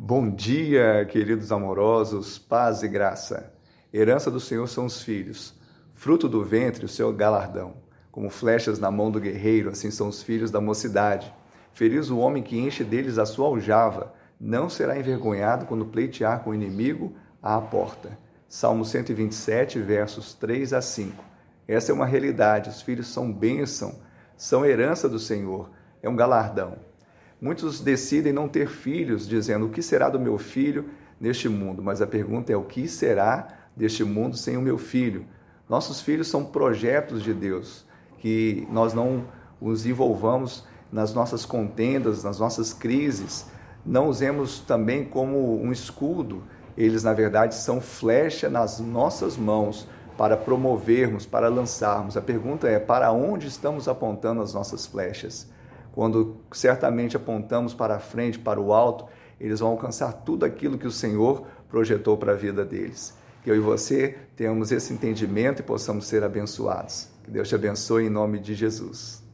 Bom dia, queridos amorosos, paz e graça. Herança do Senhor são os filhos, fruto do ventre o seu galardão. Como flechas na mão do guerreiro, assim são os filhos da mocidade. Feliz o homem que enche deles a sua aljava, não será envergonhado quando pleitear com o inimigo à porta. Salmo 127, versos 3 a 5. Essa é uma realidade, os filhos são bênção, são herança do Senhor, é um galardão. Muitos decidem não ter filhos, dizendo: O que será do meu filho neste mundo? Mas a pergunta é: O que será deste mundo sem o meu filho? Nossos filhos são projetos de Deus, que nós não os envolvamos nas nossas contendas, nas nossas crises, não usemos também como um escudo. Eles, na verdade, são flecha nas nossas mãos para promovermos, para lançarmos. A pergunta é: para onde estamos apontando as nossas flechas? Quando certamente apontamos para a frente, para o alto, eles vão alcançar tudo aquilo que o Senhor projetou para a vida deles. Que eu e você tenhamos esse entendimento e possamos ser abençoados. Que Deus te abençoe em nome de Jesus.